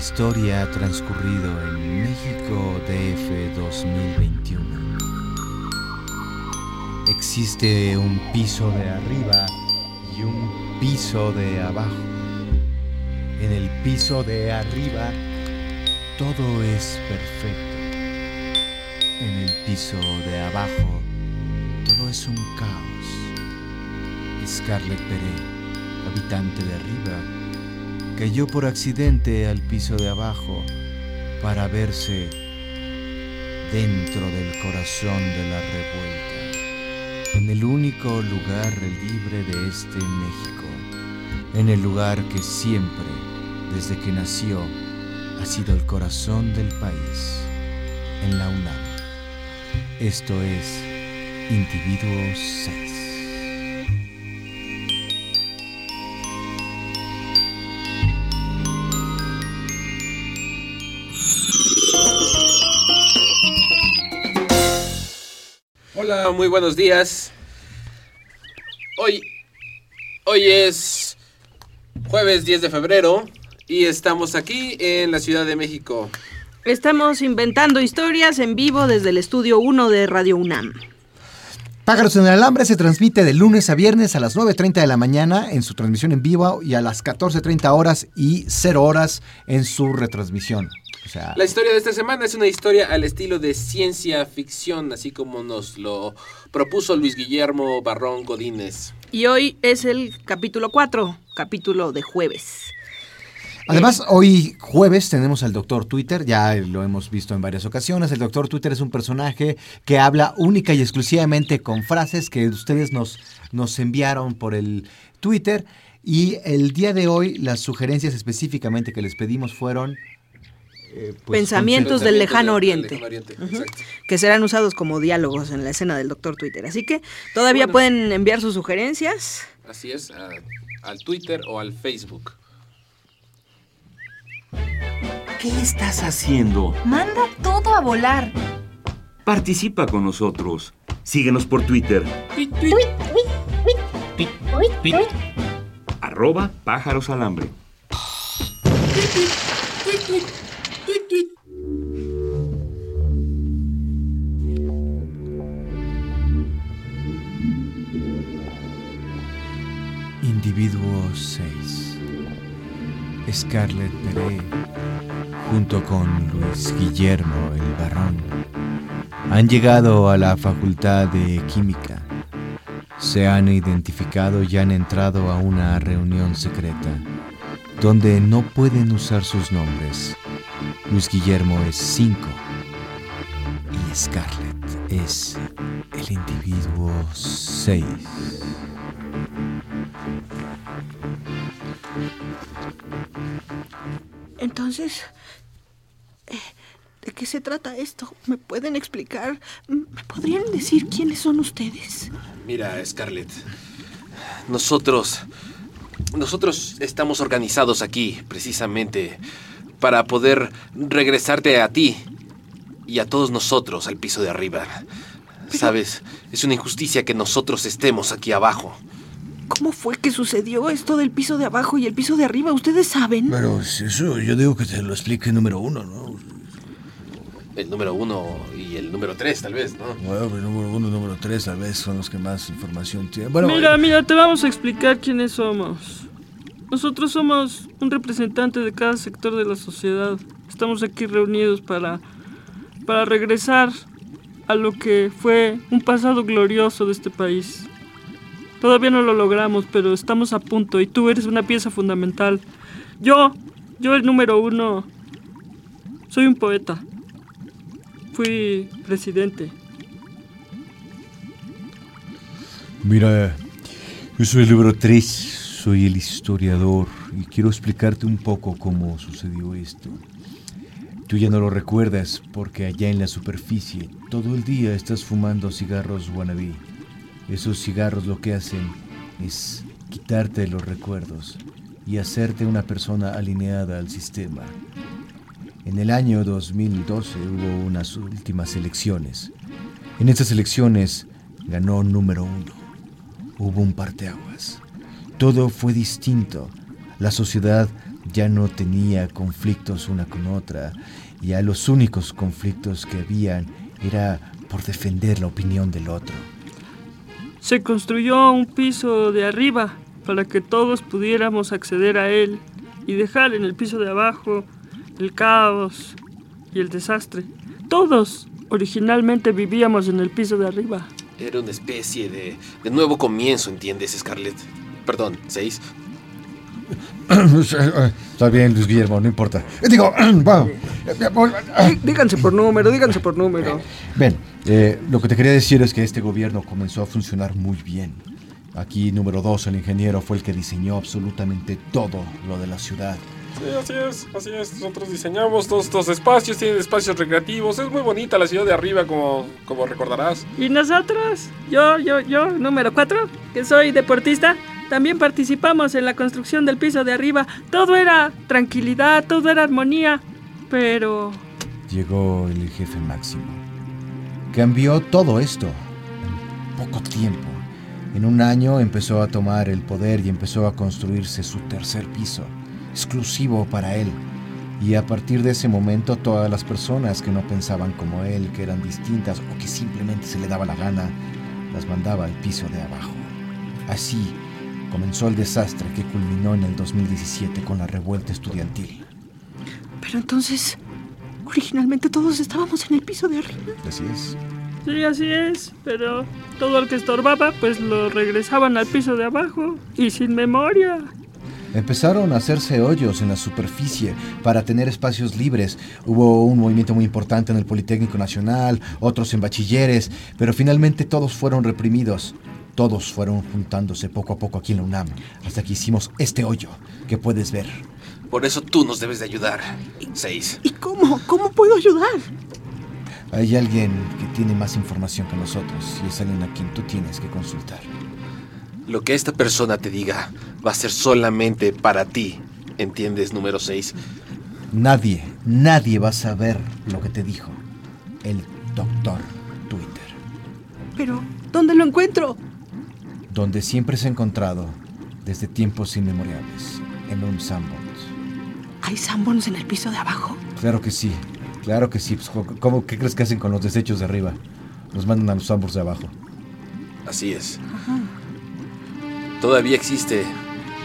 Historia ha transcurrido en México DF 2021. Existe un piso de arriba y un piso de abajo. En el piso de arriba todo es perfecto. En el piso de abajo todo es un caos. Scarlett Peré, habitante de arriba, cayó por accidente al piso de abajo para verse dentro del corazón de la revuelta, en el único lugar libre de este México, en el lugar que siempre, desde que nació, ha sido el corazón del país, en la UNAM. Esto es Individuo 6. Hola, muy buenos días. Hoy, hoy es jueves 10 de febrero y estamos aquí en la Ciudad de México. Estamos inventando historias en vivo desde el estudio 1 de Radio UNAM. Pájaros en el Alambre se transmite de lunes a viernes a las 9.30 de la mañana en su transmisión en vivo y a las 14.30 horas y 0 horas en su retransmisión. O sea, La historia de esta semana es una historia al estilo de ciencia ficción, así como nos lo propuso Luis Guillermo Barrón Godínez. Y hoy es el capítulo 4, capítulo de jueves. Además, hoy jueves tenemos al Doctor Twitter, ya lo hemos visto en varias ocasiones. El Doctor Twitter es un personaje que habla única y exclusivamente con frases que ustedes nos, nos enviaron por el Twitter. Y el día de hoy, las sugerencias específicamente que les pedimos fueron... eh, pues, Pensamientos del lejano oriente. Lejano Oriente. Que serán usados como diálogos en la escena del Doctor Twitter. Así que todavía Bueno. pueden enviar sus sugerencias. Así es, a- al Twitter o al Facebook. ¿Qué estás haciendo? Manda todo a volar. Participa con nosotros. Síguenos por Twitter. Arroba pájaros alambre. Individuo 6. Scarlett Peré, junto con Luis Guillermo el Barrón, han llegado a la Facultad de Química. Se han identificado y han entrado a una reunión secreta, donde no pueden usar sus nombres. Luis Guillermo es 5 y Scarlett es el individuo 6. Entonces, eh, ¿de qué se trata esto? ¿Me pueden explicar? ¿Me podrían decir quiénes son ustedes? Mira, Scarlett, nosotros, nosotros estamos organizados aquí precisamente para poder regresarte a ti y a todos nosotros al piso de arriba. Sabes, es una injusticia que nosotros estemos aquí abajo. ¿Cómo fue que sucedió esto del piso de abajo y el piso de arriba? ¿Ustedes saben? Pero eso yo digo que te lo explique el número uno, ¿no? El número uno y el número tres, tal vez, ¿no? Bueno, el número uno y número tres tal vez son los que más información tienen. Bueno, mira, eh, mira, te vamos a explicar quiénes somos. Nosotros somos un representante de cada sector de la sociedad. Estamos aquí reunidos para, para regresar a lo que fue un pasado glorioso de este país. Todavía no lo logramos, pero estamos a punto y tú eres una pieza fundamental. Yo, yo el número uno, soy un poeta. Fui presidente. Mira, yo soy el número 3, soy el historiador y quiero explicarte un poco cómo sucedió esto. Tú ya no lo recuerdas porque allá en la superficie todo el día estás fumando cigarros wannabe. Esos cigarros lo que hacen es quitarte los recuerdos y hacerte una persona alineada al sistema. En el año 2012 hubo unas últimas elecciones. En estas elecciones ganó número uno. Hubo un parteaguas. Todo fue distinto. La sociedad ya no tenía conflictos una con otra. Ya los únicos conflictos que habían era por defender la opinión del otro. Se construyó un piso de arriba para que todos pudiéramos acceder a él y dejar en el piso de abajo el caos y el desastre. Todos originalmente vivíamos en el piso de arriba. Era una especie de, de nuevo comienzo, ¿entiendes, Scarlett? Perdón, seis. Está bien, Luis Guillermo, no importa. Digo, bueno, Dí- Díganse por número, díganse por número. Ven, eh, lo que te quería decir es que este gobierno comenzó a funcionar muy bien. Aquí, número dos, el ingeniero fue el que diseñó absolutamente todo lo de la ciudad. Sí, así es, así es. Nosotros diseñamos todos estos espacios, tienen espacios recreativos. Es muy bonita la ciudad de arriba, como, como recordarás. Y nosotros, yo, yo, yo, número 4, que soy deportista, también participamos en la construcción del piso de arriba. Todo era tranquilidad, todo era armonía. Pero Llegó el jefe máximo. Cambió todo esto en poco tiempo. En un año empezó a tomar el poder y empezó a construirse su tercer piso, exclusivo para él. Y a partir de ese momento todas las personas que no pensaban como él, que eran distintas o que simplemente se le daba la gana, las mandaba al piso de abajo. Así comenzó el desastre que culminó en el 2017 con la revuelta estudiantil. Pero entonces, originalmente todos estábamos en el piso de arriba. Así es. sí, así es. Pero todo el que estorbaba, pues lo regresaban al piso de abajo. Y sin memoria. Empezaron a hacerse hoyos en la superficie para tener espacios libres. Hubo un movimiento muy importante en el Politécnico Nacional, otros en bachilleres, pero finalmente todos fueron reprimidos. Todos fueron juntándose poco a poco aquí en la UNAM, hasta que hicimos este hoyo que puedes ver. Por eso tú nos debes de ayudar. Seis. ¿Y cómo? ¿Cómo puedo ayudar? Hay alguien que tiene más información que nosotros y es alguien a quien tú tienes que consultar. Lo que esta persona te diga va a ser solamente para ti. ¿Entiendes, número seis? Nadie, nadie va a saber lo que te dijo el doctor Twitter. Pero, ¿dónde lo encuentro? donde siempre se ha encontrado desde tiempos inmemoriales, en un sandbox. ¿Hay Sanborns en el piso de abajo? Claro que sí, claro que sí. Pues, ¿cómo, ¿Qué crees que hacen con los desechos de arriba? Los mandan a los sandbox de abajo. Así es. Todavía existe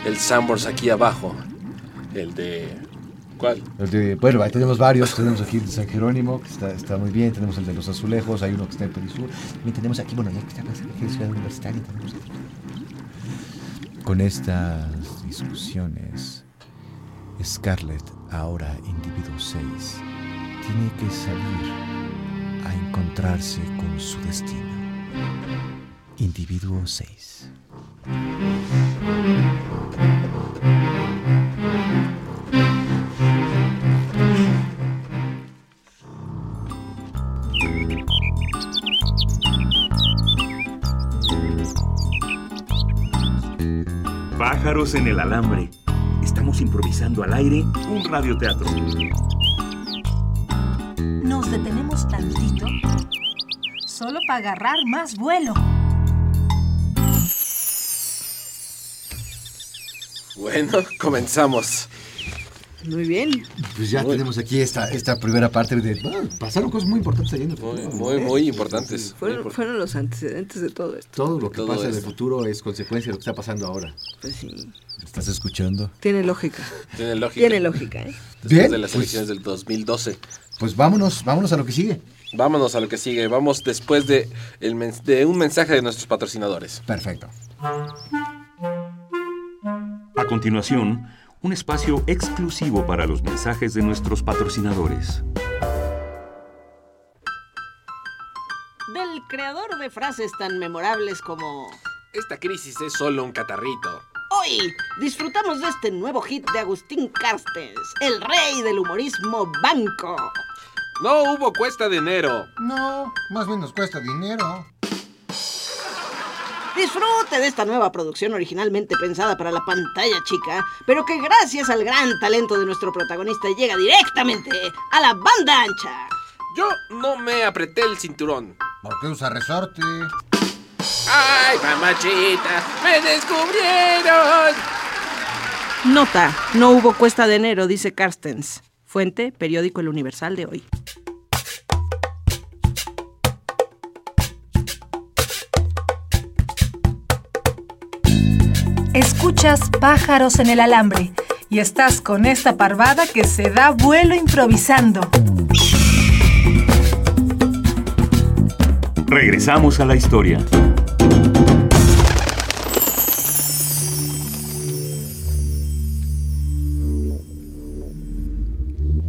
el Sanborns aquí abajo. El de... ¿Cuál? El de- bueno, ahí tenemos varios. Tenemos aquí el de San Jerónimo, que está, está muy bien. Tenemos el de los azulejos, hay uno que está en Perisur. También tenemos aquí, bueno, ya que está en Ciudad Universitaria, tenemos aquí. Con estas discusiones, Scarlett, ahora individuo 6, tiene que salir a encontrarse con su destino. Individuo 6. Pájaros en el alambre. Estamos improvisando al aire un radioteatro. Nos detenemos tantito solo para agarrar más vuelo. Bueno, comenzamos. Muy bien. Pues ya tenemos aquí esta, esta primera parte de... ah, pasaron cosas muy importantes ahí en el Muy, futuro, muy, muy importantes. Fueron, fueron los antecedentes de todo esto. Todo lo que Todo pasa en el esto. futuro es consecuencia de lo que está pasando ahora. Pues sí. ¿Estás escuchando? Tiene lógica. Tiene lógica. Tiene lógica, ¿eh? Después Bien, de las pues- elecciones del 2012. Pues vámonos, vámonos a lo que sigue. Vámonos a lo que sigue. Vamos después de, el mens- de un mensaje de nuestros patrocinadores. Perfecto. A continuación, un espacio exclusivo para los mensajes de nuestros patrocinadores. Del creador de frases tan memorables como Esta crisis es solo un catarrito. Hoy disfrutamos de este nuevo hit de Agustín Carstens, el rey del humorismo banco. No hubo cuesta de enero. No, más bien nos cuesta dinero. Disfrute de esta nueva producción originalmente pensada para la pantalla chica, pero que gracias al gran talento de nuestro protagonista llega directamente a la banda ancha. Yo no me apreté el cinturón. ¿Por qué usa resorte? ¡Ay, mamachita! ¡Me descubrieron! Nota, no hubo cuesta de enero, dice Carstens. Fuente, periódico El Universal de hoy. Escuchas pájaros en el alambre y estás con esta parvada que se da vuelo improvisando. Regresamos a la historia.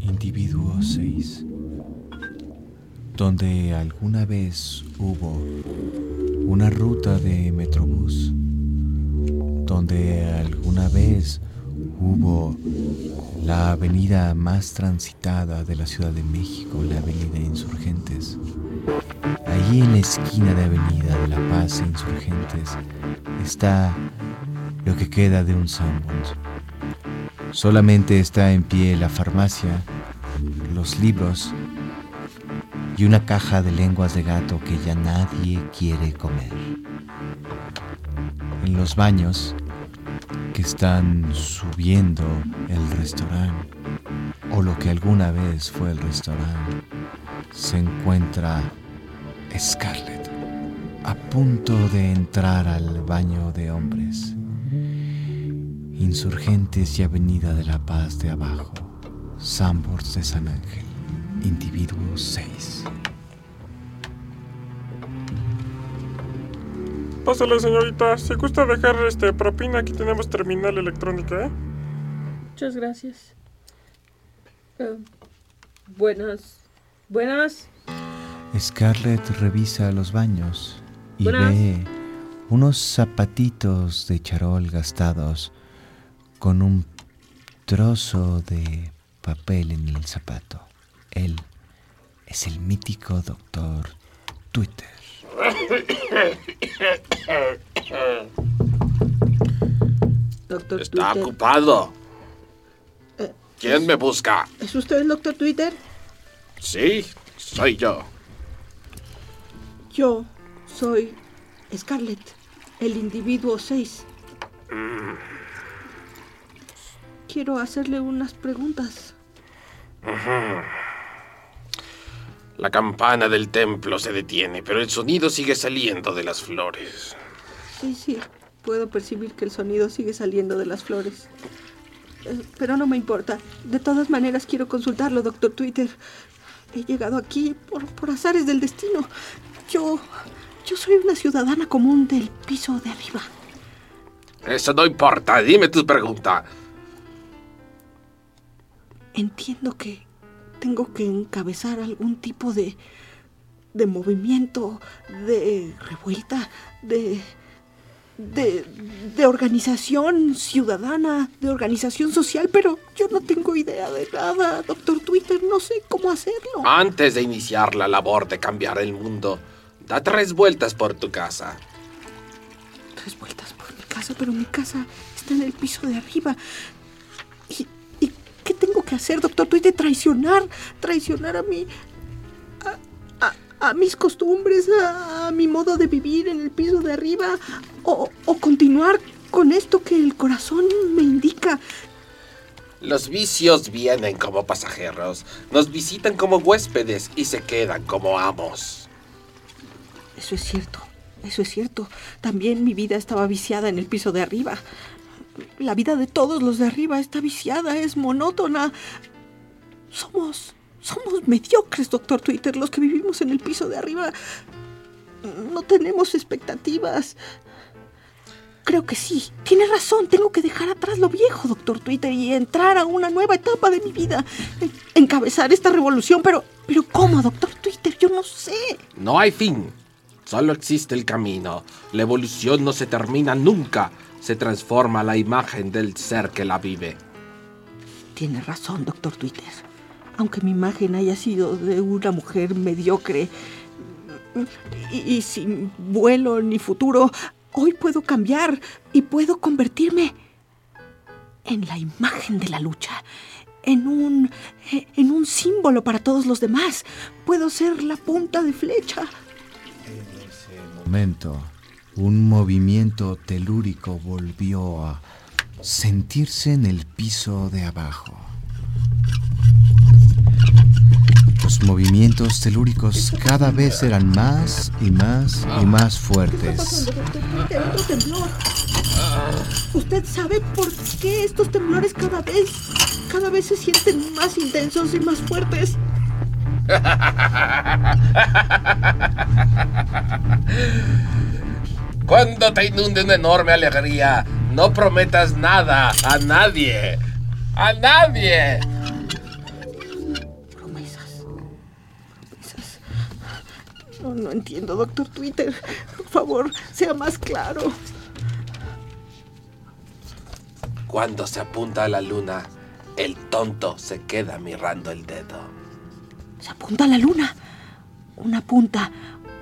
Individuo 6. Donde alguna vez hubo una ruta de Metrobús. Donde alguna vez hubo la avenida más transitada de la Ciudad de México, la Avenida Insurgentes. Allí en la esquina de Avenida de la Paz e Insurgentes está lo que queda de un Sanborns. Solamente está en pie la farmacia, los libros y una caja de lenguas de gato que ya nadie quiere comer. En los baños que están subiendo el restaurante, o lo que alguna vez fue el restaurante, se encuentra Scarlett, a punto de entrar al baño de hombres. Insurgentes y Avenida de la Paz de abajo, Sambors de San Ángel, individuo 6. Pásale, señorita. Si gusta dejar este propina, aquí tenemos terminal electrónica, ¿eh? Muchas gracias. Eh, buenas. Buenas. Scarlett revisa los baños y Buenas. ve unos zapatitos de charol gastados con un trozo de papel en el zapato. Él es el mítico doctor Twitter. Doctor Está Twitter. ocupado. Eh, ¿Quién me busca? ¿Es usted el doctor Twitter? Sí, soy yo. Yo soy Scarlett, el individuo 6. Quiero hacerle unas preguntas. La campana del templo se detiene, pero el sonido sigue saliendo de las flores. Sí, sí, puedo percibir que el sonido sigue saliendo de las flores. Eh, Pero no me importa. De todas maneras quiero consultarlo, doctor Twitter. He llegado aquí por, por azares del destino. Yo... Yo soy una ciudadana común del piso de arriba. Eso no importa, dime tu pregunta. Entiendo que tengo que encabezar algún tipo de... de movimiento, de revuelta, de... De, de organización ciudadana, de organización social, pero yo no tengo idea de nada, doctor Twitter, no sé cómo hacerlo. Antes de iniciar la labor de cambiar el mundo, da tres vueltas por tu casa. Tres vueltas por mi casa, pero mi casa está en el piso de arriba. ¿Y, tengo que hacer, doctor Twitter? Traicionar, traicionar a mi... a, a- a mis costumbres, a, a mi modo de vivir en el piso de arriba, o, o continuar con esto que el corazón me indica. Los vicios vienen como pasajeros, nos visitan como huéspedes y se quedan como amos. Eso es cierto, eso es cierto. También mi vida estaba viciada en el piso de arriba. La vida de todos los de arriba está viciada, es monótona. Somos, somos mediocres, doctor Twitter, los que vivimos en el piso de arriba. No tenemos expectativas. Creo que sí, tiene razón, tengo que dejar atrás lo viejo, doctor Twitter, y entrar a una nueva etapa de mi vida. En- Encabezar esta revolución, pero, pero ¿cómo, doctor Twitter? Yo no sé. No hay fin. Solo existe el camino. La evolución no se termina nunca. Se transforma la imagen del ser que la vive. Tiene razón, doctor Twitter. Aunque mi imagen haya sido de una mujer mediocre y, y sin vuelo ni futuro, hoy puedo cambiar y puedo convertirme en la imagen de la lucha, en un, en un símbolo para todos los demás. Puedo ser la punta de flecha. En ese momento, un movimiento telúrico volvió a sentirse en el piso de abajo. Los movimientos telúricos cada vez eran más y más y más fuertes. Otro temblor. ¿Usted sabe por qué estos temblores cada vez, cada vez se sienten más intensos y más fuertes? Cuando te inunde una enorme alegría, no prometas nada a nadie. ¡A nadie! Promesas. Promesas. No, no entiendo, doctor Twitter. Por favor, sea más claro. Cuando se apunta a la luna, el tonto se queda mirando el dedo. Se apunta a la luna. Una punta,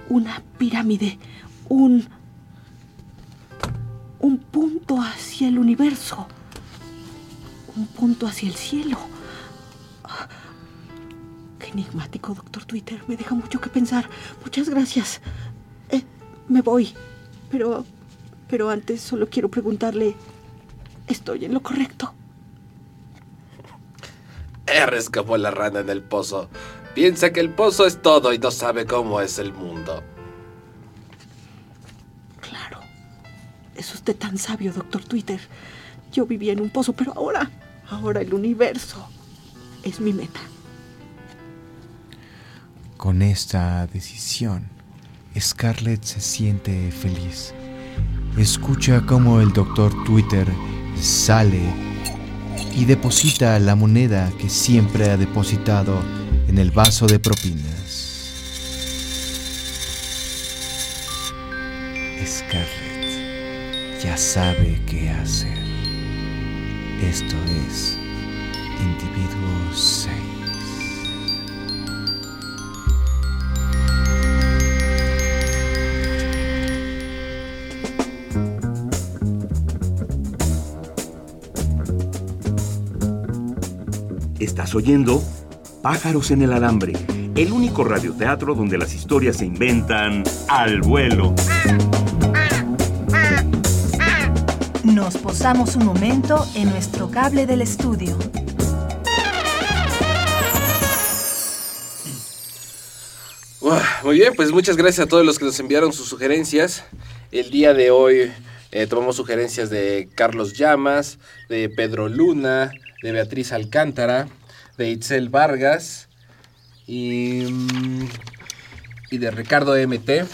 una pirámide, un... un punto hacia el universo. Un punto hacia el cielo. Ah, Qué enigmático, doctor Twitter. Me deja mucho que pensar. Muchas gracias. Eh, me voy. Pero... pero antes solo quiero preguntarle... ¿Estoy en lo correcto? R escapó la rana en el pozo. Piensa que el pozo es todo y no sabe cómo es el mundo. Es usted tan sabio, doctor Twitter. Yo vivía en un pozo, pero ahora, ahora el universo es mi meta. Con esta decisión, Scarlett se siente feliz. Escucha cómo el doctor Twitter sale y deposita la moneda que siempre ha depositado en el vaso de propinas. Scarlett ya sabe qué hacer. Esto es Individuo 6. Estás oyendo Pájaros en el Alambre, el único radioteatro donde las historias se inventan al vuelo. Nos posamos un momento en nuestro cable del estudio. Muy bien, pues muchas gracias a todos los que nos enviaron sus sugerencias. El día de hoy eh, tomamos sugerencias de Carlos Llamas, de Pedro Luna, de Beatriz Alcántara, de Itzel Vargas y, mm, y de Ricardo MT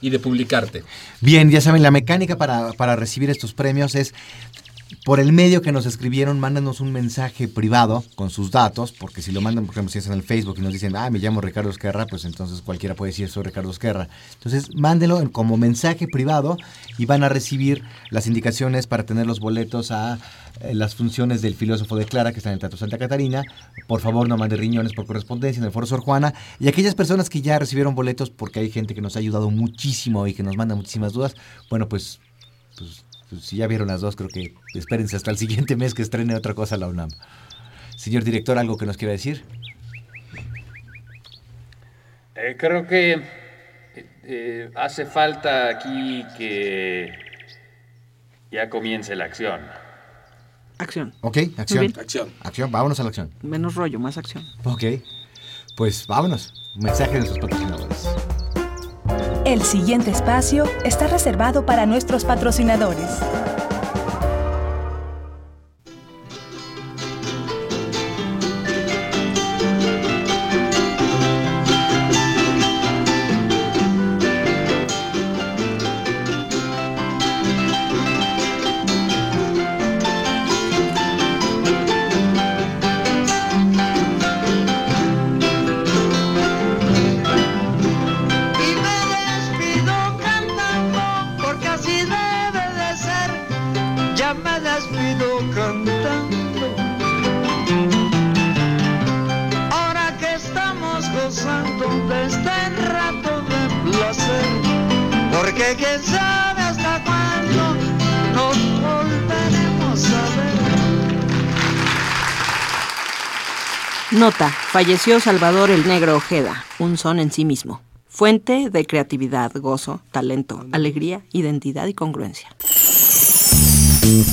y de Publicarte. Bien, ya saben, la mecánica para, para recibir estos premios es por el medio que nos escribieron, mándanos un mensaje privado con sus datos, porque si lo mandan, por ejemplo, si es en el Facebook y nos dicen, ah, me llamo Ricardo Esquerra, pues entonces cualquiera puede decir, soy Ricardo Esquerra. Entonces, mándenlo en- como mensaje privado y van a recibir las indicaciones para tener los boletos a eh, las funciones del filósofo de Clara, que está en el Teatro Santa Catarina. Por favor, no mande riñones por correspondencia en el Foro Sor Juana. Y aquellas personas que ya recibieron boletos, porque hay gente que nos ha ayudado muchísimo y que nos manda muchísimas dudas, bueno, pues, pues, si ya vieron las dos, creo que espérense hasta el siguiente mes que estrene otra cosa la UNAM. Señor director, ¿algo que nos quiera decir? Eh, creo que eh, eh, hace falta aquí que ya comience la acción. Acción. Ok, acción. Acción. Acción, vámonos a la acción. Menos rollo, más acción. Ok, pues vámonos. Mensaje de nuestros patrocinadores. El siguiente espacio está reservado para nuestros patrocinadores. Quién sabe hasta cuándo nos volveremos a ver. Nota, falleció Salvador el Negro Ojeda, un son en sí mismo. Fuente de creatividad, gozo, talento, alegría, identidad y congruencia.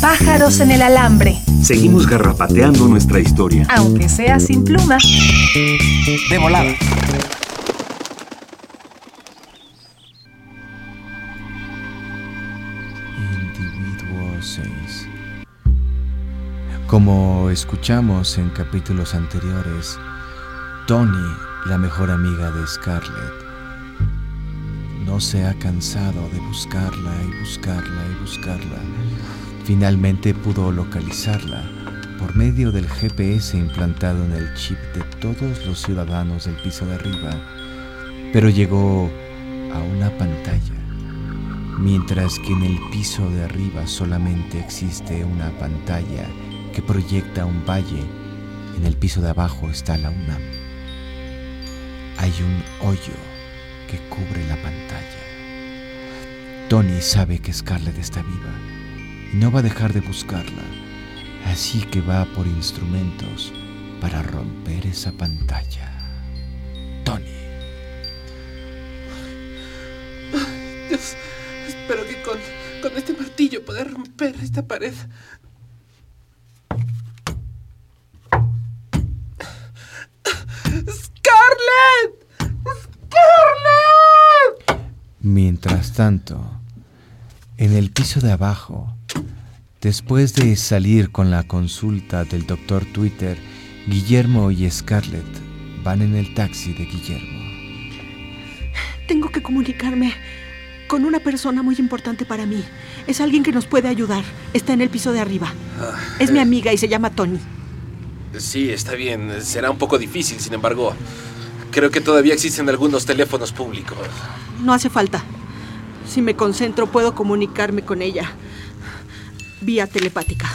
Pájaros en el alambre, Seguimos garrapateando nuestra historia. aunque sea sin pluma. De volada. Como escuchamos en capítulos anteriores, Tony, la mejor amiga de Scarlett, no se ha cansado de buscarla y buscarla y buscarla. Finalmente pudo localizarla por medio del GPS implantado en el chip de todos los ciudadanos del piso de arriba, pero llegó a una pantalla mientras que en el piso de arriba solamente existe una pantalla que proyecta un valle, en el piso de abajo está la UNAM. Hay un hoyo que cubre la pantalla. Tony sabe que Scarlett está viva y no va a dejar de buscarla, así que va por instrumentos para romper esa pantalla. Tony. Dios, espero que con, con este martillo pueda romper esta pared. ¡Scarlett! ¡Scarlett! Mientras tanto, en el piso de abajo, después de salir con la consulta del doctor Twitter, Guillermo y Scarlett van en el taxi de Guillermo. Tengo que comunicarme con una persona muy importante para mí. Es alguien que nos puede ayudar. Está en el piso de arriba. Es mi amiga y se llama Tony. Sí, está bien. Será un poco difícil, sin embargo. Creo que todavía existen algunos teléfonos públicos. No hace falta. Si me concentro puedo comunicarme con ella. Vía telepática.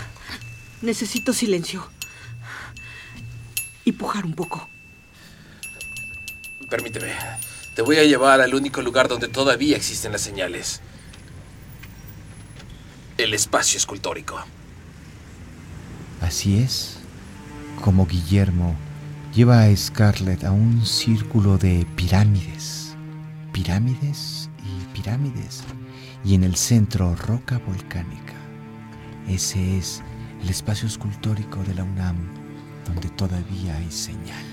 Necesito silencio. Y pujar un poco. Permíteme. Te voy a llevar al único lugar donde todavía existen las señales. El espacio escultórico. Así es, como Guillermo lleva a Scarlett a un círculo de pirámides, pirámides y pirámides, y en el centro roca volcánica. Ese es el espacio escultórico de la UNAM, donde todavía hay señal.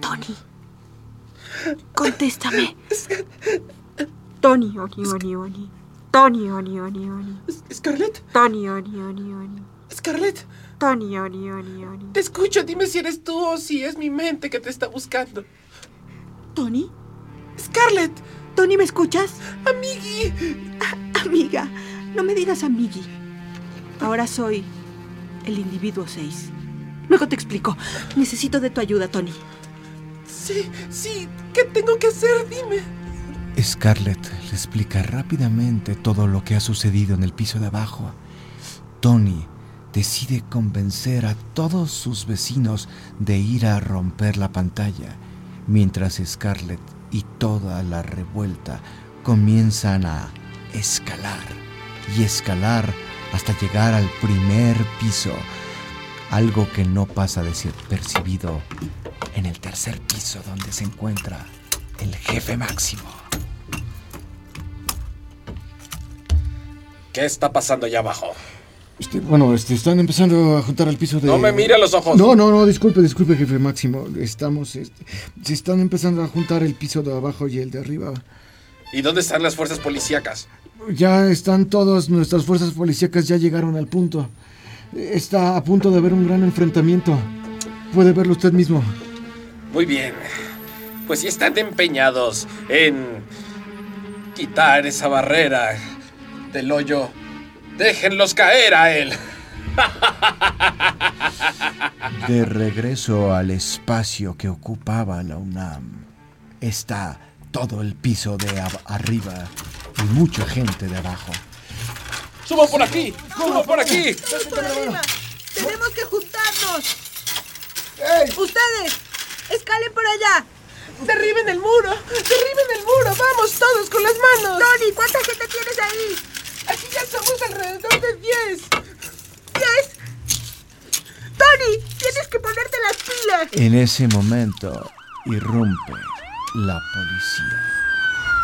Tony. Contéstame. Tony, Oni, Oni, Oni. Tony, Oni, Oni, Oni. ¿Scarlett? Tony, Oni, Oni, Oni. ¿Scarlett? Tony, Oni, Oni, Oni. Te escucho, dime si eres tú o si es mi mente que te está buscando. ¿Tony? ¡Scarlett! ¿Tony, me escuchas? ¡Amigui! A- amiga, no me digas amigui. Ahora soy el individuo 6. Luego te explico. Necesito de tu ayuda, Tony. Sí, sí. ¿Qué tengo que hacer? Dime. Scarlett le explica rápidamente todo lo que ha sucedido en el piso de abajo. Tony decide convencer a todos sus vecinos de ir a romper la pantalla, mientras Scarlett y toda la revuelta comienzan a escalar y escalar hasta llegar al primer piso, algo que no pasa desapercibido en el tercer piso donde se encuentra el jefe máximo. ¿Qué está pasando allá abajo? Este, bueno, este, están empezando a juntar al piso de... No me mire a los ojos. No, no, no, disculpe, disculpe, jefe Máximo. Estamos, este, se están empezando a juntar el piso de abajo y el de arriba. ¿Y dónde están las fuerzas policíacas? Ya están todas nuestras fuerzas policíacas, ya llegaron al punto. Está a punto de haber un gran enfrentamiento. Puede verlo usted mismo. Muy bien. Pues si están empeñados en quitar esa barrera del hoyo, déjenlos caer a él. De regreso al espacio que ocupaba la UNAM, está todo el piso de arriba y mucha gente de abajo. ¡Suban por aquí! ¡Suban por aquí! por arriba! ¡Tenemos que juntarnos! ¡Ustedes! ¡Escalen por allá! ¡Derriben el muro! ¡Derriben el muro! ¡Vamos todos con las manos! Tony, ¿cuánta gente tienes ahí? Ya somos alrededor de 10. ¿10? Tony, tienes que ponerte las pilas. En ese momento irrumpe la policía.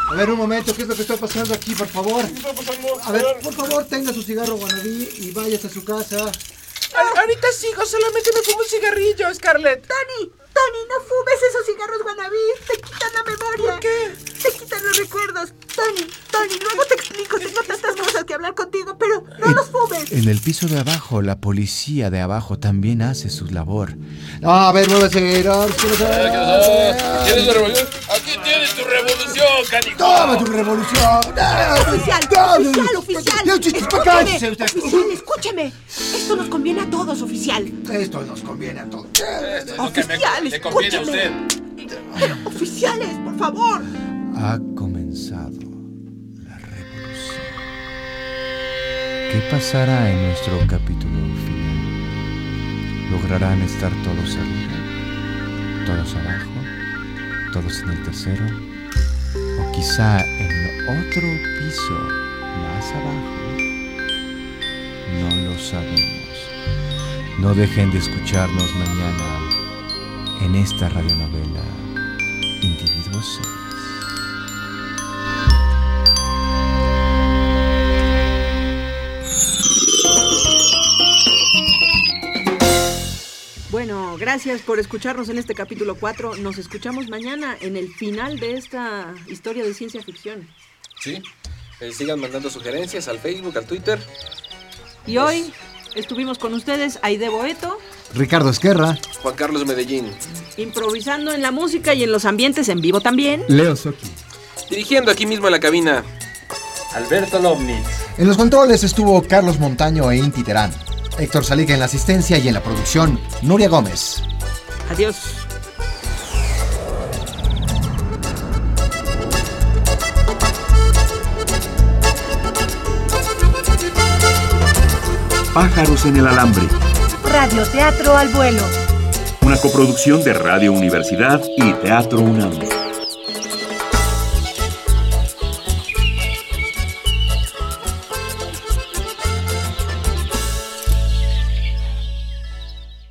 A ver, un momento, ¿qué es lo que está pasando aquí, por favor? ¿Qué está pasando? A ver, por favor, tenga su cigarro guanabí y váyase a su casa. A- ahorita sigo, solamente me fumo un cigarrillo, Scarlett. Tony, Tony, no fumes esos cigarros guanabí. Te quitan la memoria. ¿Por qué? Te quitan los recuerdos. Tony, Tony, luego te explico. Tengo tantas cosas que hablar contigo, pero no los fumes. En el piso de abajo, la policía de abajo también hace su labor. Ah, a ver, muévese. ¿Tienes la revolución? Aquí tu revolución, canijo. ¡Toma tu revolución! Oficial, ¡Toma! oficial, oficial. Escúcheme, oficial, escúcheme. Esto nos conviene a todos, oficial. Esto nos conviene a todos. Esto es lo que me- Oficial, le conviene a usted. Pero, oficiales, por favor. Ha comenzado la revolución. ¿Qué pasará en nuestro capítulo final? ¿Lograrán estar todos arriba? ¿Todos abajo? ¿Todos en el tercero? ¿O quizá en otro piso más abajo? No lo sabemos. No dejen de escucharnos mañana en esta radionovela Individuo gracias por escucharnos en este capítulo 4. Nos escuchamos mañana en el final de esta historia de ciencia ficción. Sí. Eh, sigan mandando sugerencias al Facebook, al Twitter. Y hoy estuvimos con ustedes, Aide Boeto, Ricardo Esquerra. Juan Carlos Medellín. improvisando en la música y en los ambientes en vivo también. Leo Soki. Dirigiendo aquí mismo en la cabina. Alberto Lomnitz. En los controles estuvo Carlos Montaño e Inti Terán. Héctor Saliga en la asistencia y en la producción, Nuria Gómez. Adiós. Pájaros en el alambre. Radioteatro al vuelo. Una coproducción de Radio Universidad y Teatro UNAM.